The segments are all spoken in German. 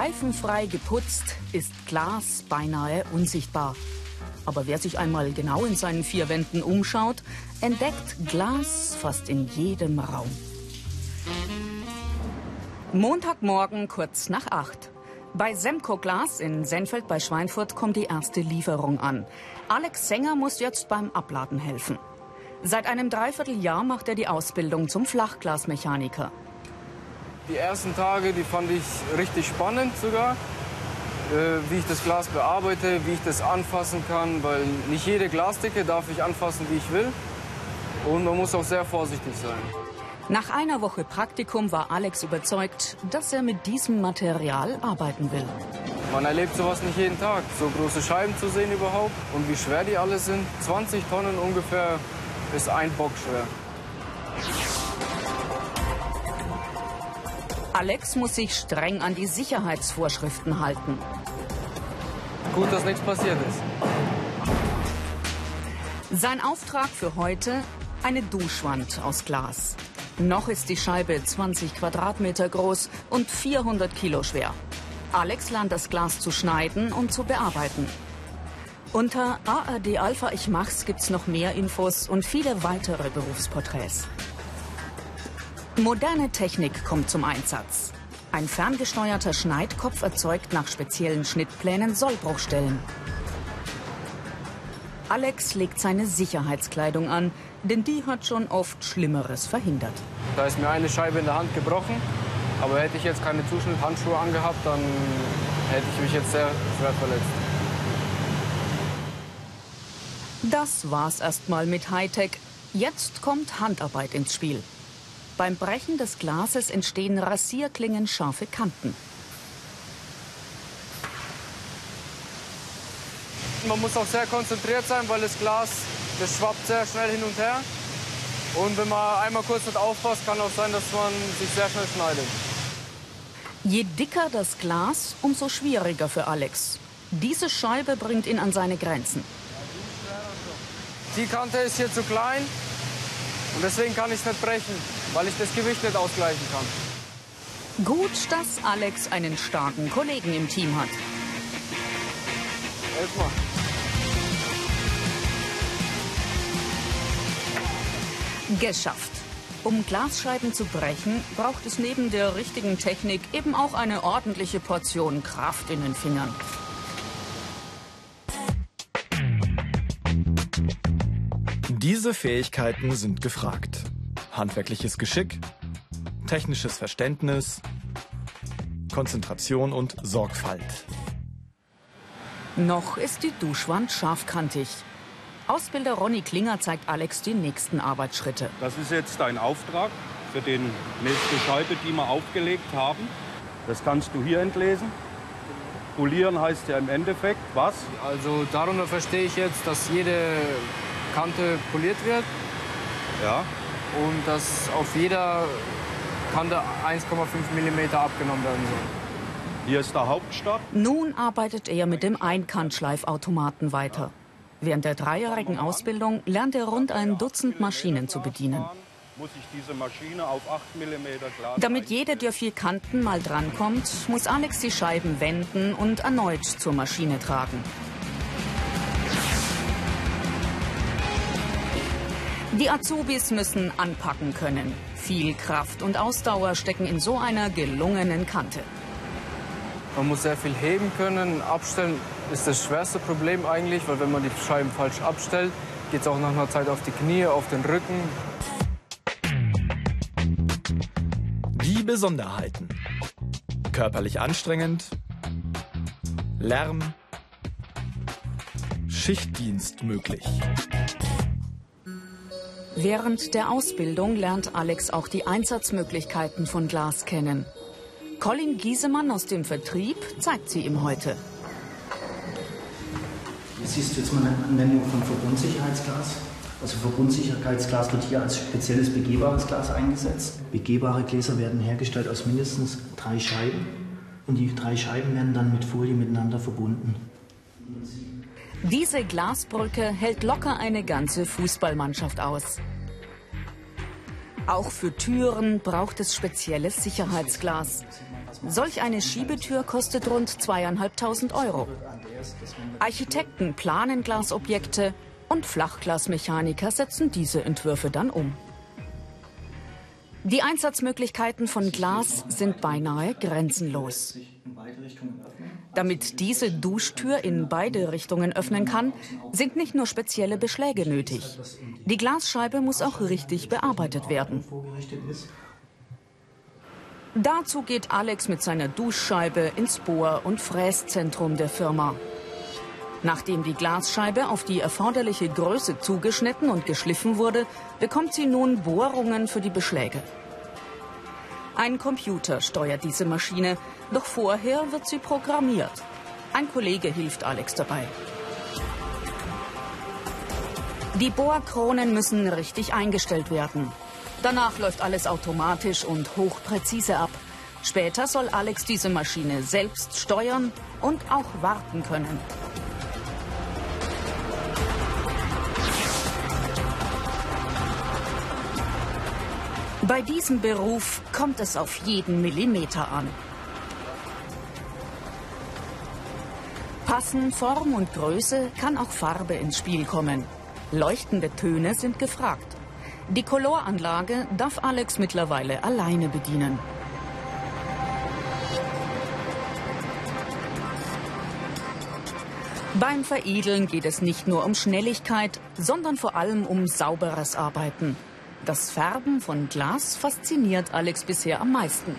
Streifenfrei geputzt ist Glas beinahe unsichtbar. Aber wer sich einmal genau in seinen vier Wänden umschaut, entdeckt Glas fast in jedem Raum. Montagmorgen kurz nach acht. Bei Semco Glas in Senfeld bei Schweinfurt kommt die erste Lieferung an. Alex Sänger muss jetzt beim Abladen helfen. Seit einem Dreivierteljahr macht er die Ausbildung zum Flachglasmechaniker. Die ersten Tage, die fand ich richtig spannend sogar, äh, wie ich das Glas bearbeite, wie ich das anfassen kann, weil nicht jede Glasdicke darf ich anfassen, wie ich will. Und man muss auch sehr vorsichtig sein. Nach einer Woche Praktikum war Alex überzeugt, dass er mit diesem Material arbeiten will. Man erlebt sowas nicht jeden Tag, so große Scheiben zu sehen überhaupt und wie schwer die alle sind. 20 Tonnen ungefähr ist ein Bock schwer. Alex muss sich streng an die Sicherheitsvorschriften halten. Gut, dass nichts passiert ist. Sein Auftrag für heute eine Duschwand aus Glas. Noch ist die Scheibe 20 Quadratmeter groß und 400 Kilo schwer. Alex lernt das Glas zu schneiden und zu bearbeiten. Unter ARD Alpha Ich Mach's gibt's noch mehr Infos und viele weitere Berufsporträts. Moderne Technik kommt zum Einsatz. Ein ferngesteuerter Schneidkopf erzeugt nach speziellen Schnittplänen Sollbruchstellen. Alex legt seine Sicherheitskleidung an, denn die hat schon oft Schlimmeres verhindert. Da ist mir eine Scheibe in der Hand gebrochen, aber hätte ich jetzt keine Zuschnitthandschuhe angehabt, dann hätte ich mich jetzt sehr schwer verletzt. Das war's erstmal mit Hightech. Jetzt kommt Handarbeit ins Spiel. Beim Brechen des Glases entstehen Rasierklingen scharfe Kanten. Man muss auch sehr konzentriert sein, weil das Glas das schwappt sehr schnell hin und her. Und wenn man einmal kurz nicht aufpasst, kann auch sein, dass man sich sehr schnell schneidet. Je dicker das Glas, umso schwieriger für Alex. Diese Scheibe bringt ihn an seine Grenzen. Die Kante ist hier zu klein und deswegen kann ich es nicht brechen, weil ich das Gewicht nicht ausgleichen kann. Gut, dass Alex einen starken Kollegen im Team hat. Elf Mal. Geschafft. Um Glasscheiben zu brechen, braucht es neben der richtigen Technik eben auch eine ordentliche Portion Kraft in den Fingern. Diese Fähigkeiten sind gefragt. Handwerkliches Geschick, technisches Verständnis, Konzentration und Sorgfalt. Noch ist die Duschwand scharfkantig. Ausbilder Ronny Klinger zeigt Alex die nächsten Arbeitsschritte. Das ist jetzt dein Auftrag für die nächste Scheibe, die wir aufgelegt haben. Das kannst du hier entlesen. Polieren heißt ja im Endeffekt was? Also darunter verstehe ich jetzt, dass jede Kante poliert wird Ja. Und dass auf jeder Kante 1,5 mm abgenommen werden soll. Hier ist der Hauptstadt. Nun arbeitet er mit dem Einkantschleifautomaten weiter. Während der dreijährigen Ausbildung lernt er rund ein Dutzend Maschinen zu bedienen. Muss ich diese Maschine auf 8 mm Glas Damit jede der vier Kanten mal drankommt, muss Alex die Scheiben wenden und erneut zur Maschine tragen. Die Azubis müssen anpacken können. Viel Kraft und Ausdauer stecken in so einer gelungenen Kante. Man muss sehr viel heben können. Abstellen ist das schwerste Problem eigentlich, weil wenn man die Scheiben falsch abstellt, geht es auch nach einer Zeit auf die Knie, auf den Rücken. Die Besonderheiten. Körperlich anstrengend, Lärm, Schichtdienst möglich. Während der Ausbildung lernt Alex auch die Einsatzmöglichkeiten von Glas kennen. Colin Giesemann aus dem Vertrieb zeigt sie ihm heute. Hier siehst du jetzt mal eine Anwendung von Verbundsicherheitsglas. Also Verbundsicherheitsglas wird hier als spezielles begehbares Glas eingesetzt. Begehbare Gläser werden hergestellt aus mindestens drei Scheiben und die drei Scheiben werden dann mit Folie miteinander verbunden. Diese Glasbrücke hält locker eine ganze Fußballmannschaft aus. Auch für Türen braucht es spezielles Sicherheitsglas. Solch eine Schiebetür kostet rund zweieinhalbtausend Euro. Architekten planen Glasobjekte und Flachglasmechaniker setzen diese Entwürfe dann um. Die Einsatzmöglichkeiten von Glas sind beinahe grenzenlos. Damit diese Duschtür in beide Richtungen öffnen kann, sind nicht nur spezielle Beschläge nötig. Die Glasscheibe muss auch richtig bearbeitet werden. Dazu geht Alex mit seiner Duschscheibe ins Bohr- und Fräszentrum der Firma. Nachdem die Glasscheibe auf die erforderliche Größe zugeschnitten und geschliffen wurde, bekommt sie nun Bohrungen für die Beschläge. Ein Computer steuert diese Maschine, doch vorher wird sie programmiert. Ein Kollege hilft Alex dabei. Die Bohrkronen müssen richtig eingestellt werden. Danach läuft alles automatisch und hochpräzise ab. Später soll Alex diese Maschine selbst steuern und auch warten können. Bei diesem Beruf kommt es auf jeden Millimeter an. Passen Form und Größe kann auch Farbe ins Spiel kommen. Leuchtende Töne sind gefragt. Die Coloranlage darf Alex mittlerweile alleine bedienen. Beim Veredeln geht es nicht nur um Schnelligkeit, sondern vor allem um sauberes Arbeiten. Das Färben von Glas fasziniert Alex bisher am meisten.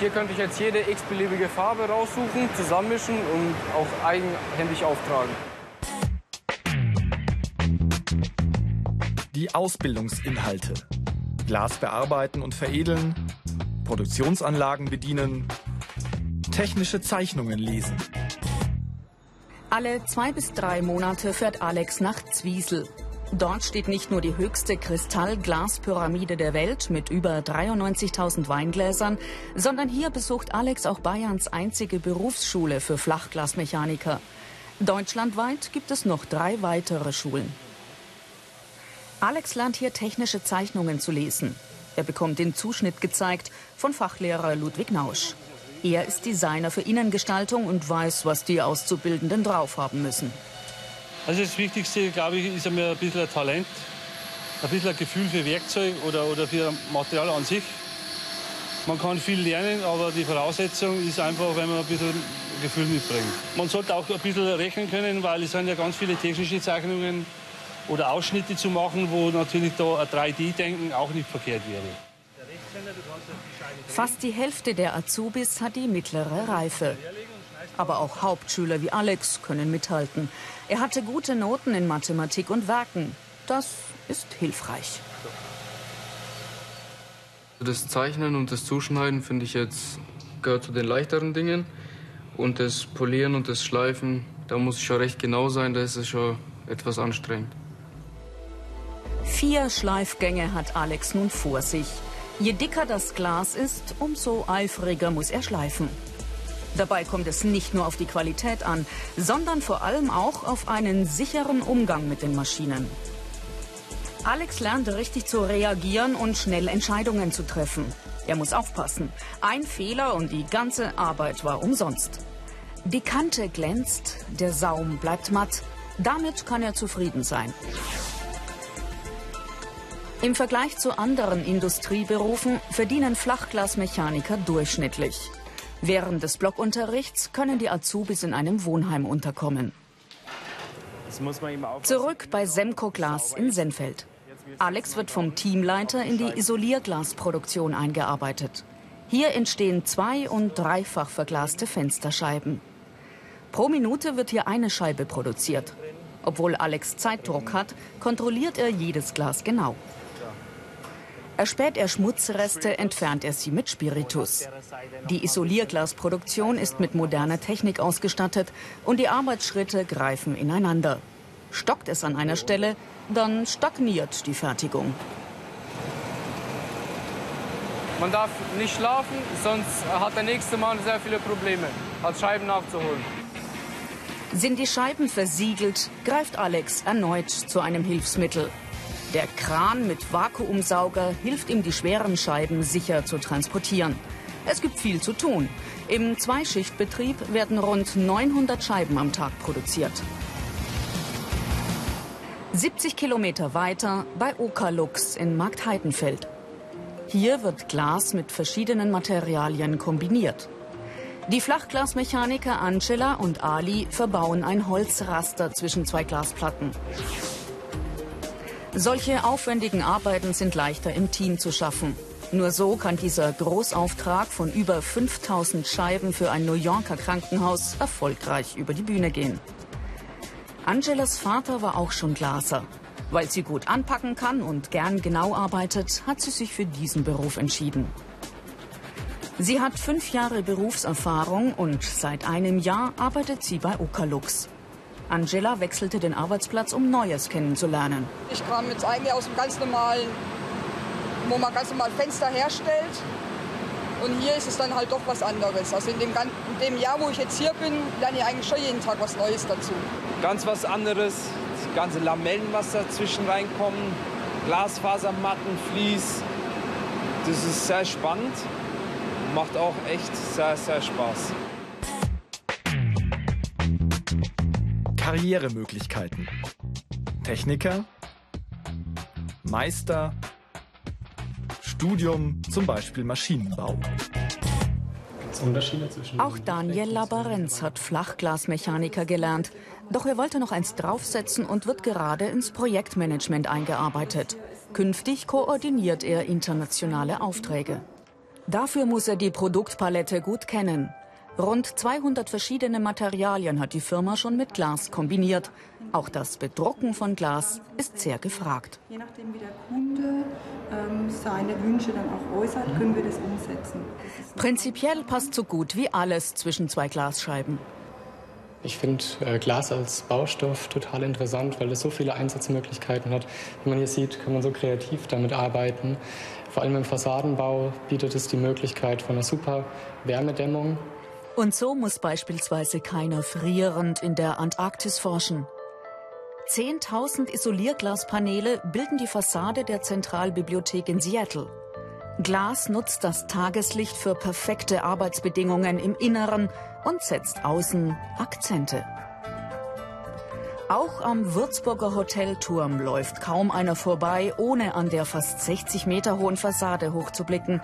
Hier könnte ich jetzt jede x-beliebige Farbe raussuchen, zusammenmischen und auch eigenhändig auftragen. Die Ausbildungsinhalte. Glas bearbeiten und veredeln, Produktionsanlagen bedienen, technische Zeichnungen lesen. Alle zwei bis drei Monate fährt Alex nach Zwiesel. Dort steht nicht nur die höchste Kristallglaspyramide der Welt mit über 93.000 Weingläsern, sondern hier besucht Alex auch Bayerns einzige Berufsschule für Flachglasmechaniker. Deutschlandweit gibt es noch drei weitere Schulen. Alex lernt hier technische Zeichnungen zu lesen. Er bekommt den Zuschnitt gezeigt von Fachlehrer Ludwig Nausch. Er ist Designer für Innengestaltung und weiß, was die Auszubildenden drauf haben müssen. Also das Wichtigste, glaube ich, ist einmal ein bisschen ein Talent, ein bisschen ein Gefühl für Werkzeug oder, oder für Material an sich. Man kann viel lernen, aber die Voraussetzung ist einfach, wenn man ein bisschen Gefühl mitbringt. Man sollte auch ein bisschen rechnen können, weil es sind ja ganz viele technische Zeichnungen oder Ausschnitte zu machen, wo natürlich da ein 3D-Denken auch nicht verkehrt wäre. Fast die Hälfte der Azubis hat die mittlere Reife. Aber auch Hauptschüler wie Alex können mithalten. Er hatte gute Noten in Mathematik und Werken. Das ist hilfreich. Das Zeichnen und das Zuschneiden finde ich jetzt gehört zu den leichteren Dingen. Und das Polieren und das Schleifen, da muss ich schon recht genau sein, da ist es schon etwas anstrengend. Vier Schleifgänge hat Alex nun vor sich. Je dicker das Glas ist, umso eifriger muss er schleifen. Dabei kommt es nicht nur auf die Qualität an, sondern vor allem auch auf einen sicheren Umgang mit den Maschinen. Alex lernt richtig zu reagieren und schnell Entscheidungen zu treffen. Er muss aufpassen. Ein Fehler und die ganze Arbeit war umsonst. Die Kante glänzt, der Saum bleibt matt. Damit kann er zufrieden sein. Im Vergleich zu anderen Industrieberufen verdienen Flachglasmechaniker durchschnittlich. Während des Blockunterrichts können die Azubis in einem Wohnheim unterkommen. Zurück bei Semco Glas in Senfeld. Alex wird vom Teamleiter in die Isolierglasproduktion eingearbeitet. Hier entstehen zwei- und dreifach verglaste Fensterscheiben. Pro Minute wird hier eine Scheibe produziert. Obwohl Alex Zeitdruck hat, kontrolliert er jedes Glas genau. Erspäht er Schmutzreste, entfernt er sie mit Spiritus. Die Isolierglasproduktion ist mit moderner Technik ausgestattet und die Arbeitsschritte greifen ineinander. Stockt es an einer Stelle, dann stagniert die Fertigung. Man darf nicht schlafen, sonst hat der nächste Mann sehr viele Probleme, hat Scheiben nachzuholen. Sind die Scheiben versiegelt, greift Alex erneut zu einem Hilfsmittel. Der Kran mit Vakuumsauger hilft ihm, die schweren Scheiben sicher zu transportieren. Es gibt viel zu tun. Im Zweischichtbetrieb werden rund 900 Scheiben am Tag produziert. 70 Kilometer weiter bei Okalux in Marktheidenfeld. Hier wird Glas mit verschiedenen Materialien kombiniert. Die Flachglasmechaniker Angela und Ali verbauen ein Holzraster zwischen zwei Glasplatten. Solche aufwendigen Arbeiten sind leichter im Team zu schaffen. Nur so kann dieser Großauftrag von über 5000 Scheiben für ein New Yorker Krankenhaus erfolgreich über die Bühne gehen. Angelas Vater war auch schon Glaser. Weil sie gut anpacken kann und gern genau arbeitet, hat sie sich für diesen Beruf entschieden. Sie hat fünf Jahre Berufserfahrung und seit einem Jahr arbeitet sie bei Okalux. Angela wechselte den Arbeitsplatz, um Neues kennenzulernen. Ich kam jetzt eigentlich aus dem ganz normalen, wo man ganz normal Fenster herstellt. Und hier ist es dann halt doch was anderes. Also in dem, in dem Jahr, wo ich jetzt hier bin, lerne ich eigentlich schon jeden Tag was Neues dazu. Ganz was anderes, das ganze Lamellen, was dazwischen reinkommen, Glasfasermatten, Vlies. Das ist sehr spannend, macht auch echt sehr, sehr Spaß. Karrieremöglichkeiten. Techniker, Meister, Studium, zum Beispiel Maschinenbau. Auch Daniel Labarenz hat Flachglasmechaniker gelernt. Doch er wollte noch eins draufsetzen und wird gerade ins Projektmanagement eingearbeitet. Künftig koordiniert er internationale Aufträge. Dafür muss er die Produktpalette gut kennen. Rund 200 verschiedene Materialien hat die Firma schon mit Glas kombiniert. Auch das Bedrucken von Glas ist sehr gefragt. Je nachdem, wie der Kunde ähm, seine Wünsche dann auch äußert, können wir das umsetzen. Das Prinzipiell passt so gut wie alles zwischen zwei Glasscheiben. Ich finde äh, Glas als Baustoff total interessant, weil es so viele Einsatzmöglichkeiten hat. Wie man hier sieht, kann man so kreativ damit arbeiten. Vor allem im Fassadenbau bietet es die Möglichkeit von einer super Wärmedämmung. Und so muss beispielsweise keiner frierend in der Antarktis forschen. 10.000 Isolierglaspaneele bilden die Fassade der Zentralbibliothek in Seattle. Glas nutzt das Tageslicht für perfekte Arbeitsbedingungen im Inneren und setzt außen Akzente. Auch am Würzburger Hotelturm läuft kaum einer vorbei, ohne an der fast 60 Meter hohen Fassade hochzublicken.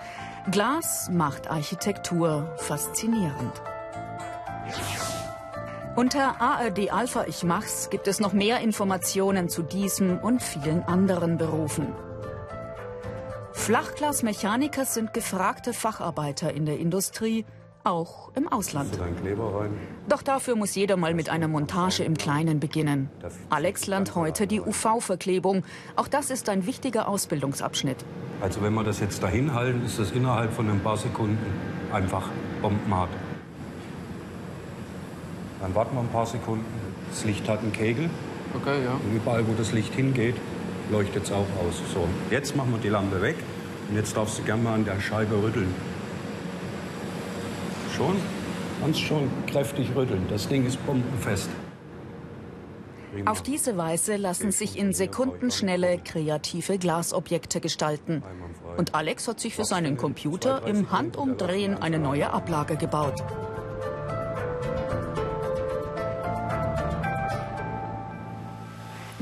Glas macht Architektur faszinierend. Unter ARD Alpha Ich Mach's gibt es noch mehr Informationen zu diesem und vielen anderen Berufen. Flachglasmechaniker sind gefragte Facharbeiter in der Industrie, auch im Ausland. Doch dafür muss jeder mal mit einer Montage im Kleinen beginnen. Alex lernt heute die UV-Verklebung. Auch das ist ein wichtiger Ausbildungsabschnitt. Also wenn wir das jetzt dahin halten, ist das innerhalb von ein paar Sekunden einfach bombenhart. Dann warten wir ein paar Sekunden. Das Licht hat einen Kegel. Okay, ja. Und überall, wo das Licht hingeht, leuchtet es auch aus. So, jetzt machen wir die Lampe weg. Und jetzt darfst du gerne mal an der Scheibe rütteln. Schon? Kannst schon kräftig rütteln. Das Ding ist bombenfest. Auf diese Weise lassen sich in Sekundenschnelle kreative Glasobjekte gestalten. Und Alex hat sich für seinen Computer im Handumdrehen eine neue Ablage gebaut.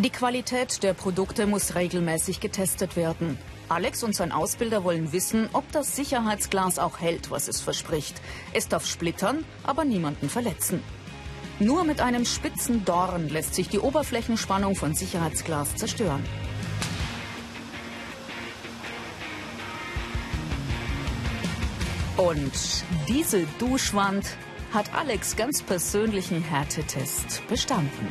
Die Qualität der Produkte muss regelmäßig getestet werden. Alex und sein Ausbilder wollen wissen, ob das Sicherheitsglas auch hält, was es verspricht. Es darf splittern, aber niemanden verletzen. Nur mit einem spitzen Dorn lässt sich die Oberflächenspannung von Sicherheitsglas zerstören. Und diese Duschwand hat Alex ganz persönlichen Härtetest bestanden.